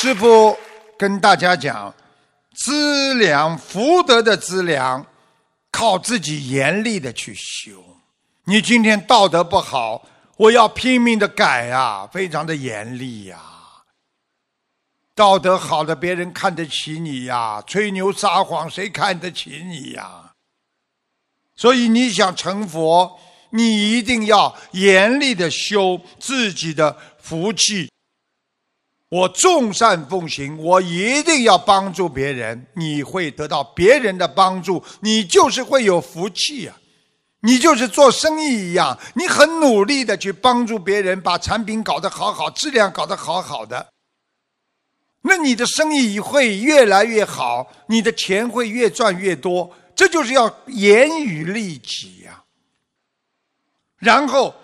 师父跟大家讲，资粮福德的资粮，靠自己严厉的去修。你今天道德不好，我要拼命的改啊，非常的严厉呀。道德好的，别人看得起你呀；吹牛撒谎，谁看得起你呀？所以你想成佛，你一定要严厉的修自己的福气。我众善奉行，我一定要帮助别人，你会得到别人的帮助，你就是会有福气呀。你就是做生意一样，你很努力的去帮助别人，把产品搞得好好，质量搞得好好的。那你的生意会越来越好，你的钱会越赚越多，这就是要严于律己呀。然后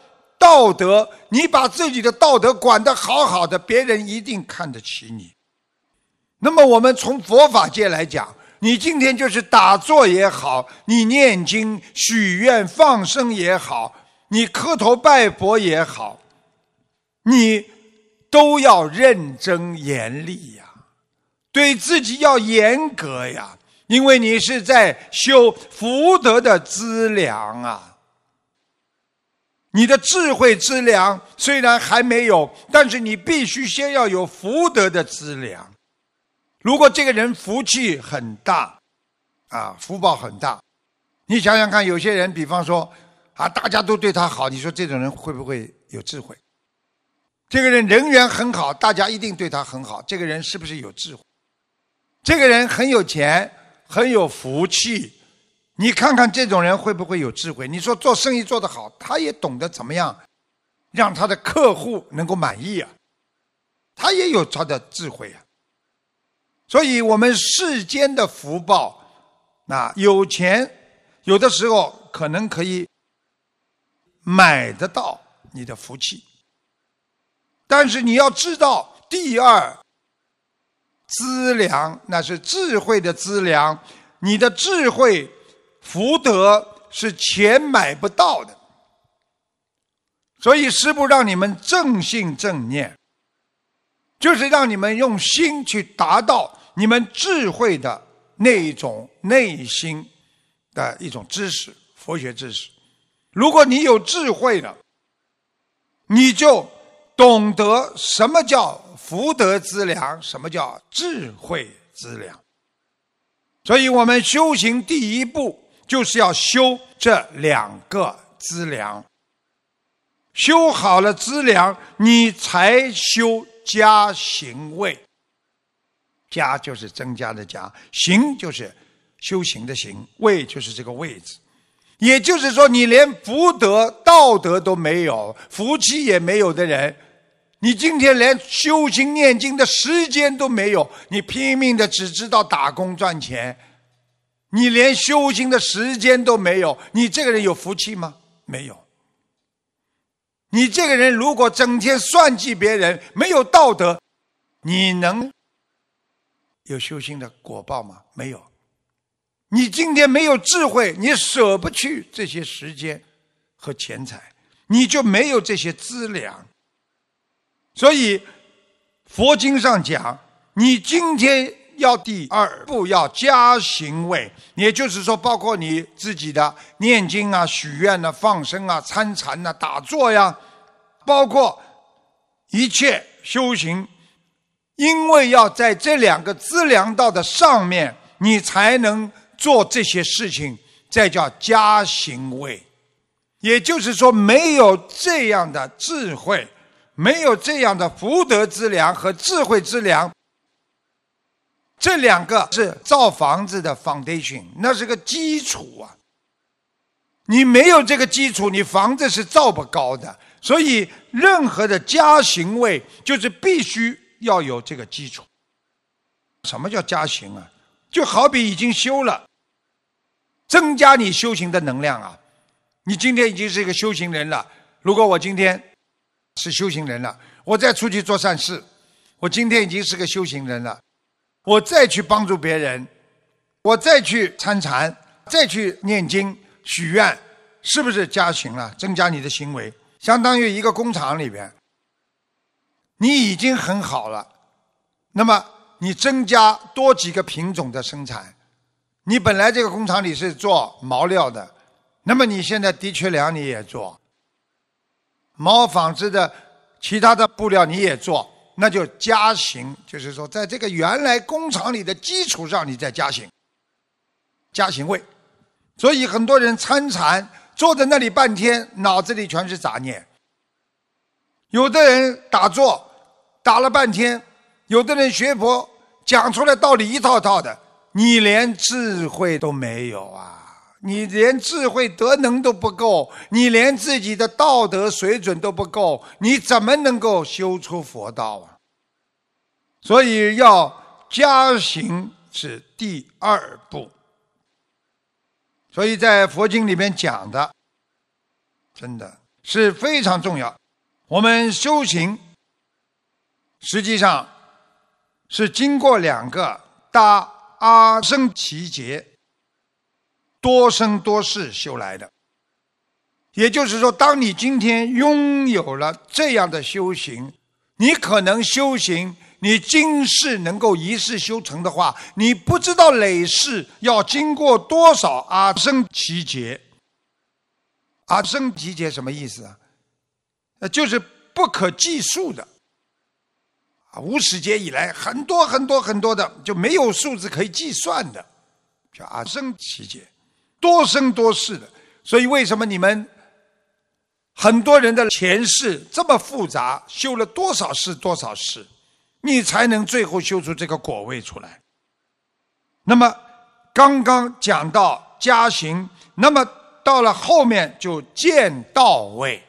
道德，你把自己的道德管得好好的，别人一定看得起你。那么我们从佛法界来讲，你今天就是打坐也好，你念经、许愿、放生也好，你磕头拜佛也好，你。都要认真严厉呀，对自己要严格呀，因为你是在修福德的资粮啊。你的智慧之粮虽然还没有，但是你必须先要有福德的资粮。如果这个人福气很大，啊，福报很大，你想想看，有些人，比方说啊，大家都对他好，你说这种人会不会有智慧？这个人人缘很好，大家一定对他很好。这个人是不是有智慧？这个人很有钱，很有福气。你看看这种人会不会有智慧？你说做生意做得好，他也懂得怎么样让他的客户能够满意啊？他也有他的智慧啊。所以，我们世间的福报，那有钱有的时候可能可以买得到你的福气。但是你要知道，第二资粮那是智慧的资粮，你的智慧福德是钱买不到的。所以师父让你们正信正念，就是让你们用心去达到你们智慧的那一种内心的一种知识，佛学知识。如果你有智慧了，你就。懂得什么叫福德资粮，什么叫智慧资粮。所以我们修行第一步就是要修这两个资粮。修好了资粮，你才修家行位。家就是增加的家，行就是修行的行，位就是这个位置。也就是说，你连福德、道德都没有，福气也没有的人。你今天连修行念经的时间都没有，你拼命的只知道打工赚钱，你连修行的时间都没有，你这个人有福气吗？没有。你这个人如果整天算计别人，没有道德，你能有修行的果报吗？没有。你今天没有智慧，你舍不去这些时间和钱财，你就没有这些资粮。所以，佛经上讲，你今天要第二步要加行位，也就是说，包括你自己的念经啊、许愿啊、放生啊、参禅啊、打坐呀，包括一切修行，因为要在这两个资粮道的上面，你才能做这些事情，再叫加行位。也就是说，没有这样的智慧。没有这样的福德之粮和智慧之粮，这两个是造房子的 foundation，那是个基础啊。你没有这个基础，你房子是造不高的。所以，任何的加行位就是必须要有这个基础。什么叫加行啊？就好比已经修了，增加你修行的能量啊。你今天已经是一个修行人了，如果我今天。是修行人了，我再出去做善事，我今天已经是个修行人了，我再去帮助别人，我再去参禅，再去念经许愿，是不是加行了？增加你的行为，相当于一个工厂里边，你已经很好了，那么你增加多几个品种的生产，你本来这个工厂里是做毛料的，那么你现在的确良你也做，毛纺织的其他的布料你也做，那就加刑，就是说在这个原来工厂里的基础上你再加刑，加刑位。所以很多人参禅坐在那里半天，脑子里全是杂念。有的人打坐打了半天，有的人学佛讲出来道理一套套的，你连智慧都没有啊！你连智慧德能都不够，你连自己的道德水准都不够，你怎么能够修出佛道啊？所以要加行是第二步。所以在佛经里面讲的，真的是非常重要。我们修行实际上是经过两个大阿僧祇劫、多生多世修来的。也就是说，当你今天拥有了这样的修行，你可能修行。你今世能够一世修成的话，你不知道累世要经过多少阿僧祇劫。阿僧祇劫什么意思啊？呃，就是不可计数的。啊，无始劫以来，很多很多很多的，就没有数字可以计算的，叫阿僧祇劫，多生多世的。所以，为什么你们很多人的前世这么复杂，修了多少世多少世？你才能最后修出这个果位出来。那么刚刚讲到加行，那么到了后面就见道位。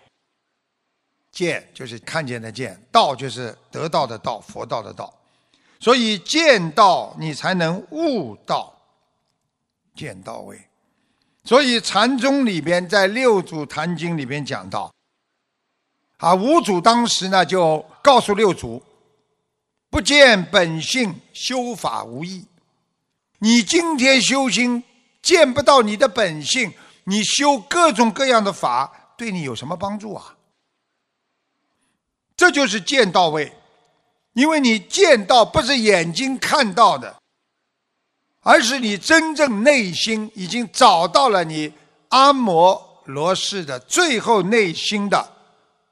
见就是看见的见，道就是得道的道，佛道的道。所以见道，你才能悟道。见道位。所以禅宗里边在六祖坛经里边讲到，啊，五祖当时呢就告诉六祖。不见本性，修法无益。你今天修心见不到你的本性，你修各种各样的法，对你有什么帮助啊？这就是见到位，因为你见到不是眼睛看到的，而是你真正内心已经找到了你阿摩罗氏的最后内心的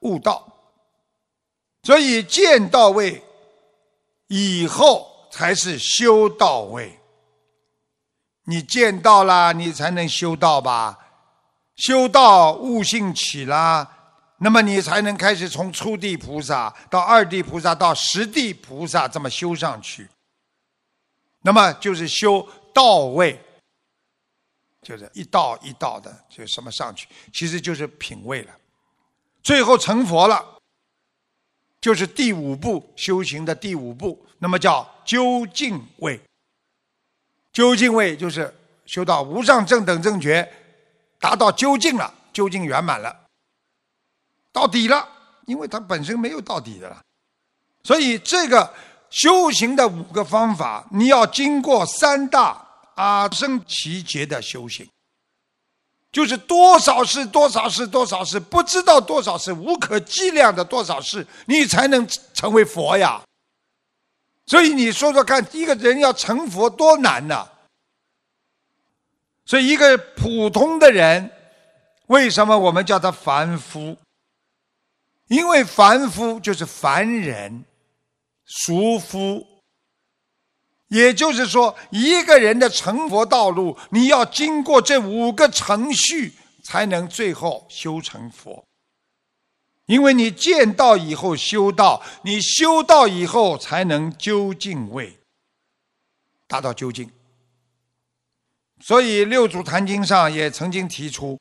悟道，所以见到位。以后才是修到位。你见到了，你才能修道吧？修道悟性起了，那么你才能开始从初地菩萨到二地菩萨到十地菩萨这么修上去。那么就是修到位，就是一道一道的就什么上去，其实就是品位了。最后成佛了。就是第五步修行的第五步，那么叫究竟位。究竟位就是修到无上正等正觉，达到究竟了，究竟圆满了，到底了。因为它本身没有到底的了，所以这个修行的五个方法，你要经过三大阿僧祇劫的修行。就是多少事，多少事，多少事，不知道多少事，无可计量的多少事，你才能成为佛呀。所以你说说看，一个人要成佛多难呐！所以一个普通的人，为什么我们叫他凡夫？因为凡夫就是凡人、俗夫。也就是说，一个人的成佛道路，你要经过这五个程序，才能最后修成佛。因为你见道以后修道，你修道以后才能究竟位，达到究竟。所以六祖坛经上也曾经提出：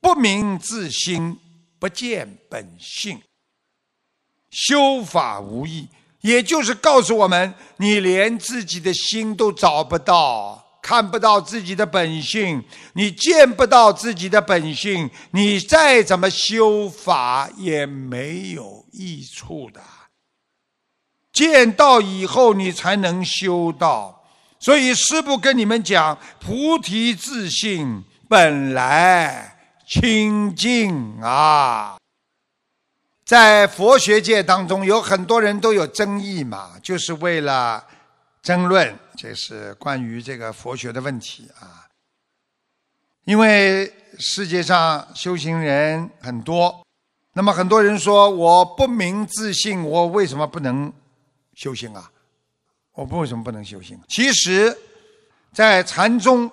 不明自心，不见本性，修法无益。也就是告诉我们，你连自己的心都找不到，看不到自己的本性，你见不到自己的本性，你再怎么修法也没有益处的。见到以后，你才能修道。所以师父跟你们讲：菩提自性本来清净啊。在佛学界当中，有很多人都有争议嘛，就是为了争论，这是关于这个佛学的问题啊。因为世界上修行人很多，那么很多人说我不明自信，我为什么不能修行啊？我不为什么不能修行？其实，在禅宗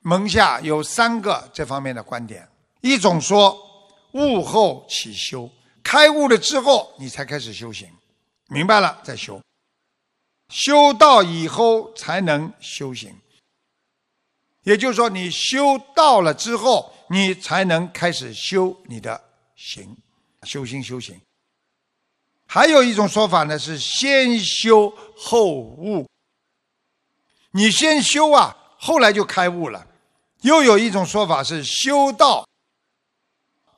门下有三个这方面的观点，一种说。悟后起修，开悟了之后，你才开始修行，明白了再修，修道以后才能修行。也就是说，你修道了之后，你才能开始修你的行，修心修行。还有一种说法呢，是先修后悟，你先修啊，后来就开悟了。又有一种说法是修道。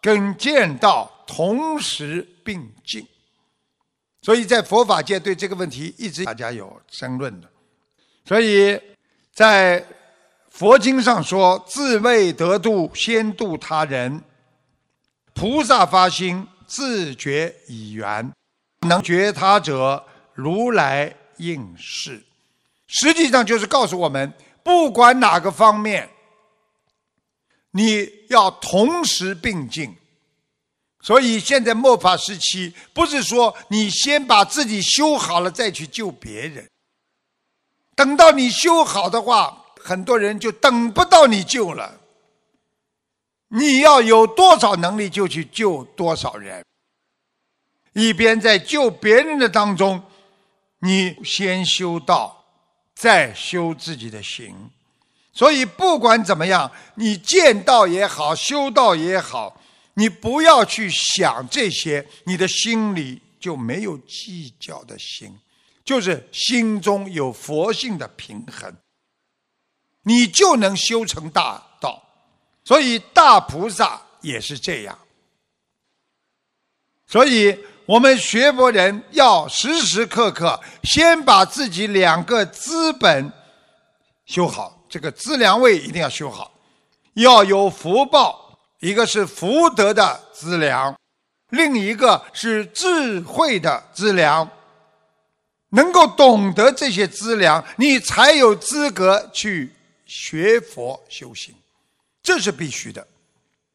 跟见道同时并进，所以在佛法界对这个问题一直大家有争论的。所以在佛经上说：“自未得度，先度他人。菩萨发心，自觉以圆，能觉他者，如来应是。”实际上就是告诉我们，不管哪个方面。你要同时并进，所以现在末法时期，不是说你先把自己修好了再去救别人。等到你修好的话，很多人就等不到你救了。你要有多少能力就去救多少人，一边在救别人的当中，你先修道，再修自己的行。所以不管怎么样，你见道也好，修道也好，你不要去想这些，你的心里就没有计较的心，就是心中有佛性的平衡，你就能修成大道。所以大菩萨也是这样。所以我们学佛人要时时刻刻先把自己两个资本修好。这个资粮位一定要修好，要有福报，一个是福德的资粮，另一个是智慧的资粮。能够懂得这些资粮，你才有资格去学佛修行，这是必须的。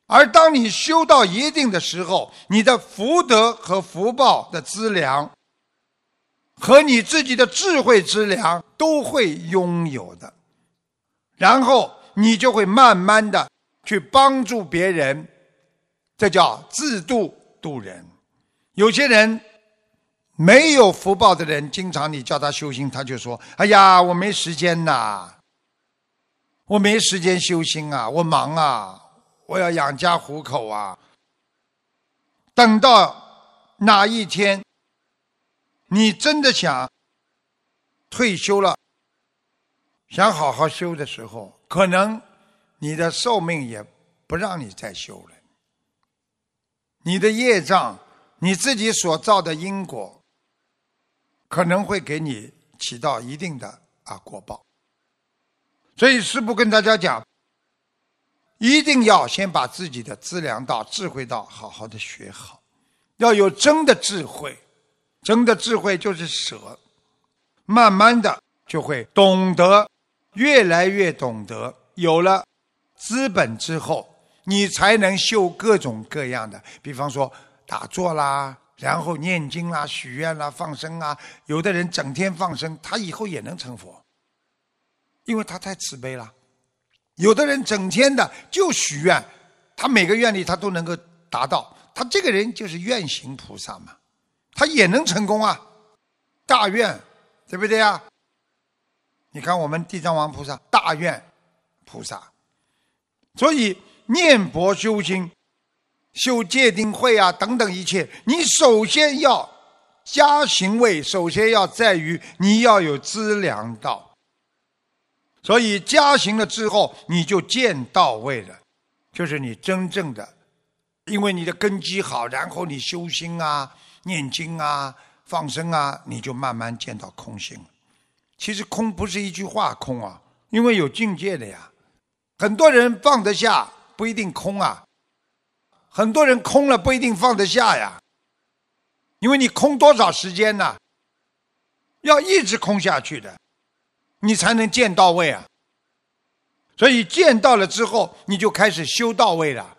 而当你修到一定的时候，你的福德和福报的资粮，和你自己的智慧资粮都会拥有的。然后你就会慢慢的去帮助别人，这叫自度度人。有些人没有福报的人，经常你叫他修心，他就说：“哎呀，我没时间呐，我没时间修心啊，我忙啊，我要养家糊口啊。”等到哪一天，你真的想退休了。想好好修的时候，可能你的寿命也不让你再修了。你的业障，你自己所造的因果，可能会给你起到一定的啊果报。所以师父跟大家讲，一定要先把自己的资粮道、智慧道好好的学好，要有真的智慧，真的智慧就是舍，慢慢的就会懂得。越来越懂得，有了资本之后，你才能修各种各样的，比方说打坐啦，然后念经啦、许愿啦、放生啊。有的人整天放生，他以后也能成佛，因为他太慈悲了。有的人整天的就许愿，他每个愿力他都能够达到，他这个人就是愿行菩萨嘛，他也能成功啊，大愿，对不对啊？你看，我们地藏王菩萨大愿菩萨，所以念佛修心、修戒定慧啊等等一切，你首先要加行位，首先要在于你要有资粮道。所以加行了之后，你就见到位了，就是你真正的，因为你的根基好，然后你修心啊、念经啊、放生啊，你就慢慢见到空性了。其实空不是一句话空啊，因为有境界的呀。很多人放得下不一定空啊，很多人空了不一定放得下呀，因为你空多少时间呢？要一直空下去的，你才能见到位啊。所以见到了之后，你就开始修到位了。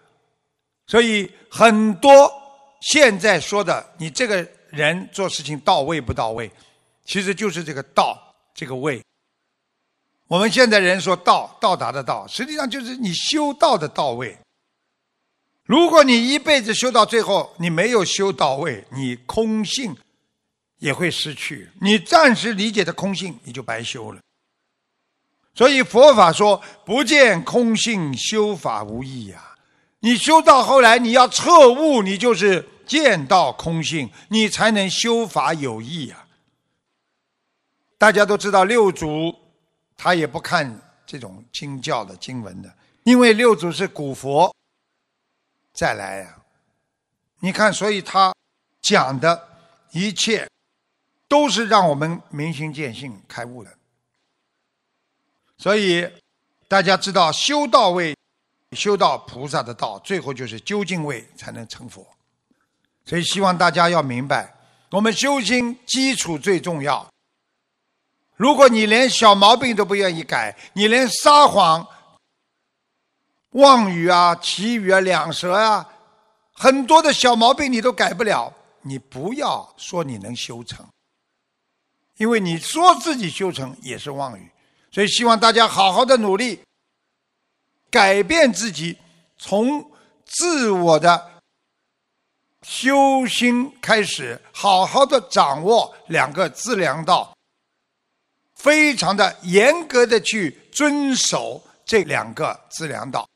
所以很多现在说的，你这个人做事情到位不到位，其实就是这个道这个位。我们现在人说到到达的到，实际上就是你修道的到位。如果你一辈子修到最后，你没有修到位，你空性。也会失去你暂时理解的空性，你就白修了。所以佛法说不见空性修法无益呀。你修到后来，你要彻悟，你就是见到空性，你才能修法有益呀。大家都知道六祖他也不看这种经教的经文的，因为六祖是古佛再来呀。你看，所以他讲的一切。都是让我们明心见性、开悟的。所以大家知道，修道位、修到菩萨的道，最后就是究竟位才能成佛。所以希望大家要明白，我们修心基础最重要。如果你连小毛病都不愿意改，你连撒谎、妄语啊、绮语啊、两舌啊，很多的小毛病你都改不了，你不要说你能修成。因为你说自己修成也是妄语，所以希望大家好好的努力，改变自己，从自我的修心开始，好好的掌握两个自量道，非常的严格的去遵守这两个自量道，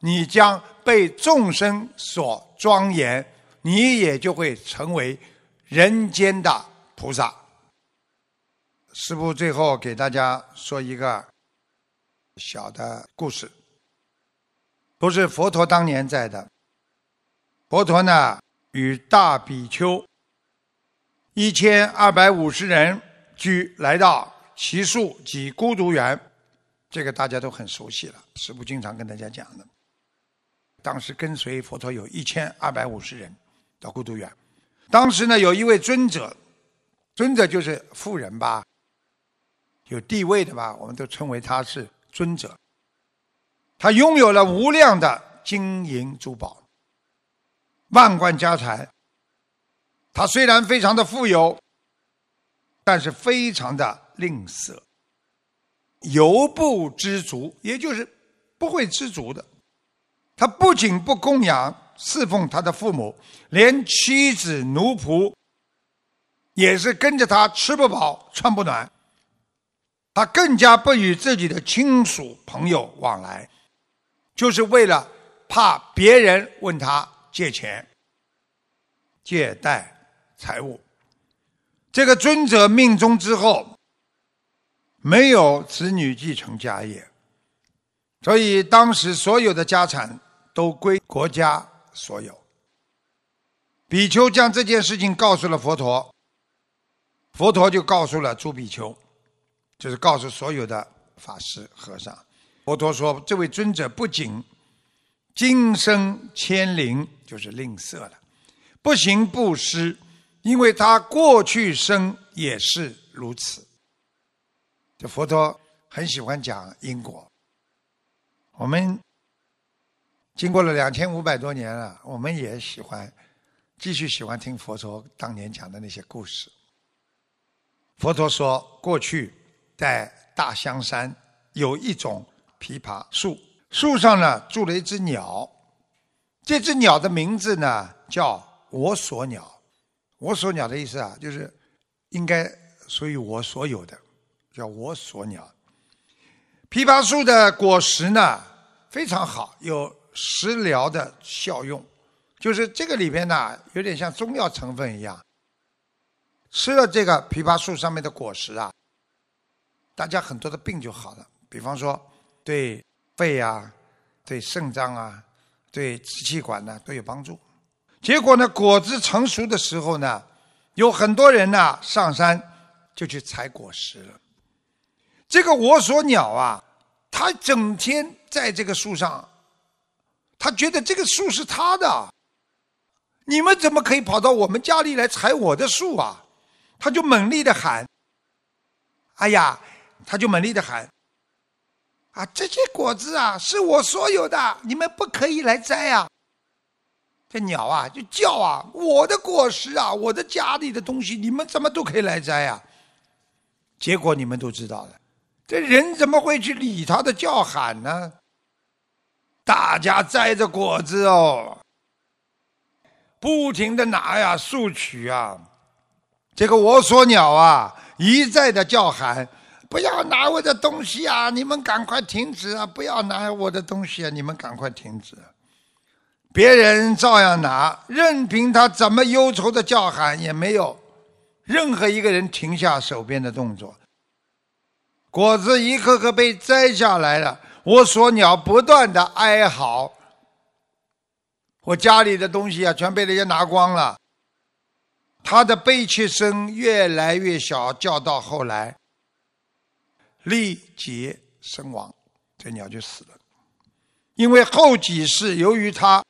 你将被众生所庄严，你也就会成为人间的菩萨。师父最后给大家说一个小的故事，不是佛陀当年在的。佛陀呢，与大比丘一千二百五十人居来到奇树及孤独园，这个大家都很熟悉了。师父经常跟大家讲的。当时跟随佛陀有一千二百五十人到孤独园，当时呢，有一位尊者，尊者就是富人吧。有地位的吧，我们都称为他是尊者。他拥有了无量的金银珠宝、万贯家财。他虽然非常的富有，但是非常的吝啬，犹不知足，也就是不会知足的。他不仅不供养侍奉他的父母，连妻子奴仆也是跟着他吃不饱穿不暖。他更加不与自己的亲属朋友往来，就是为了怕别人问他借钱、借贷财物。这个尊者命中之后，没有子女继承家业，所以当时所有的家产都归国家所有。比丘将这件事情告诉了佛陀，佛陀就告诉了诸比丘。就是告诉所有的法师和尚，佛陀说：“这位尊者不仅今生千灵，就是吝啬了，不行布施，因为他过去生也是如此。”这佛陀很喜欢讲因果。我们经过了两千五百多年了，我们也喜欢继续喜欢听佛陀当年讲的那些故事。佛陀说：“过去。”在大香山有一种枇杷树，树上呢住了一只鸟，这只鸟的名字呢叫我所鸟。我所鸟的意思啊，就是应该属于我所有的，叫我所鸟。枇杷树的果实呢非常好，有食疗的效用，就是这个里边呢有点像中药成分一样。吃了这个枇杷树上面的果实啊。大家很多的病就好了，比方说对肺啊、对肾脏啊、对支气管呢都有帮助。结果呢，果子成熟的时候呢，有很多人呢上山就去采果实了。这个我所鸟啊，它整天在这个树上，他觉得这个树是他的，你们怎么可以跑到我们家里来采我的树啊？他就猛烈的喊：“哎呀！”他就猛烈的喊：“啊，这些果子啊，是我所有的，你们不可以来摘啊！”这鸟啊就叫啊：“我的果实啊，我的家里的东西，你们怎么都可以来摘啊？”结果你们都知道了，这人怎么会去理他的叫喊呢？大家摘着果子哦，不停的拿呀，索取啊。这个我所鸟啊，一再的叫喊。不要拿我的东西啊！你们赶快停止啊！不要拿我的东西啊！你们赶快停止！别人照样拿，任凭他怎么忧愁的叫喊，也没有任何一个人停下手边的动作。果子一颗颗被摘下来了，我所鸟不断的哀嚎。我家里的东西啊，全被人家拿光了。他的悲切声越来越小，叫到后来。力竭身亡，这鸟就死了。因为后几世，由于他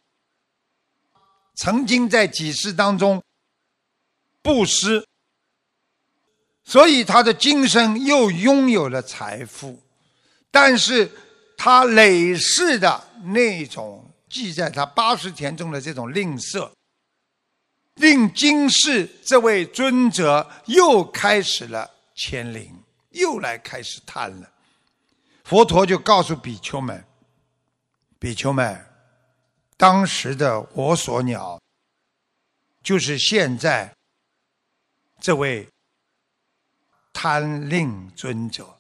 曾经在几世当中布施，所以他的今生又拥有了财富。但是他累世的那种记在他八十田中的这种吝啬，令今世这位尊者又开始了迁陵。又来开始贪了，佛陀就告诉比丘们：“比丘们，当时的我所鸟，就是现在这位贪令尊者，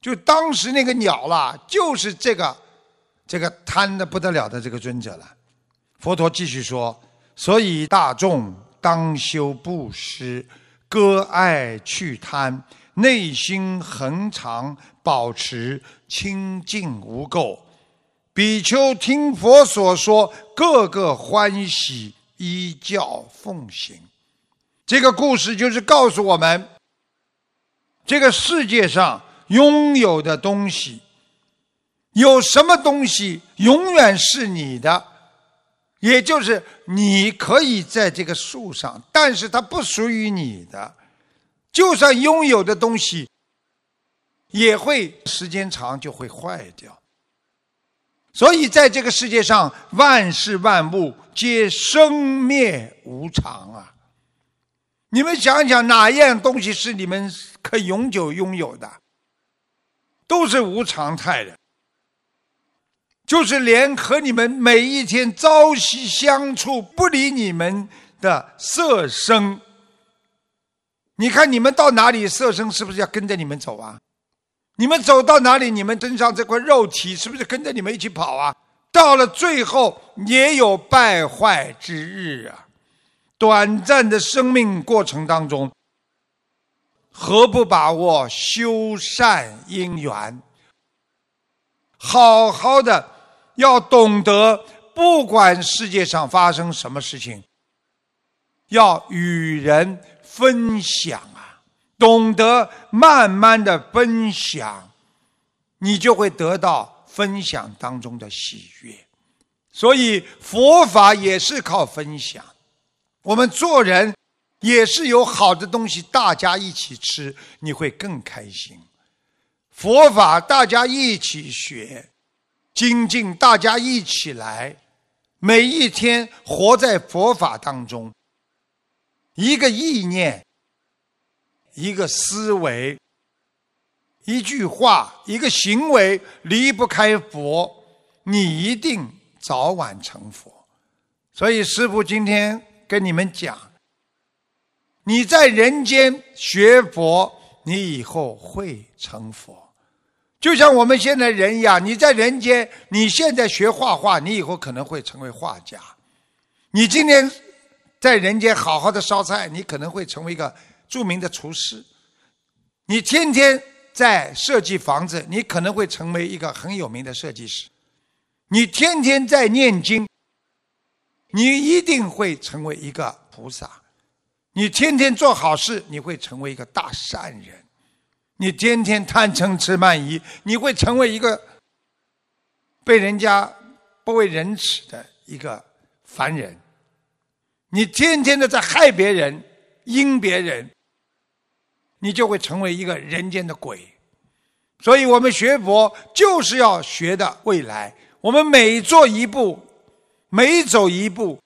就当时那个鸟啦，就是这个这个贪的不得了的这个尊者了。”佛陀继续说：“所以大众当修布施，割爱去贪。”内心恒常保持清净无垢，比丘听佛所说，个个欢喜，依教奉行。这个故事就是告诉我们，这个世界上拥有的东西，有什么东西永远是你的，也就是你可以在这个树上，但是它不属于你的。就算拥有的东西，也会时间长就会坏掉。所以在这个世界上，万事万物皆生灭无常啊！你们想想，哪样东西是你们可永久拥有的？都是无常态的。就是连和你们每一天朝夕相处、不理你们的色声。你看，你们到哪里，色身是不是要跟着你们走啊？你们走到哪里，你们身上这块肉体是不是跟着你们一起跑啊？到了最后，也有败坏之日啊！短暂的生命过程当中，何不把握修善因缘？好好的，要懂得，不管世界上发生什么事情，要与人。分享，懂得慢慢的分享，你就会得到分享当中的喜悦。所以佛法也是靠分享。我们做人也是有好的东西，大家一起吃，你会更开心。佛法大家一起学，精进大家一起来，每一天活在佛法当中。一个意念，一个思维，一句话，一个行为，离不开佛，你一定早晚成佛。所以师父今天跟你们讲，你在人间学佛，你以后会成佛。就像我们现在人一样，你在人间，你现在学画画，你以后可能会成为画家。你今天。在人间好好的烧菜，你可能会成为一个著名的厨师；你天天在设计房子，你可能会成为一个很有名的设计师；你天天在念经，你一定会成为一个菩萨；你天天做好事，你会成为一个大善人；你天天贪嗔痴慢疑，你会成为一个被人家不为人耻的一个凡人。你天天的在害别人、阴别人，你就会成为一个人间的鬼。所以我们学佛就是要学的未来。我们每做一步，每走一步，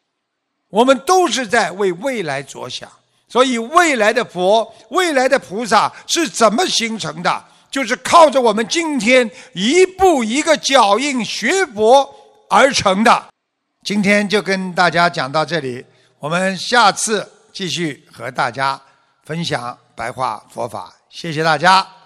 我们都是在为未来着想。所以，未来的佛、未来的菩萨是怎么形成的？就是靠着我们今天一步一个脚印学佛而成的。今天就跟大家讲到这里。我们下次继续和大家分享白话佛法，谢谢大家。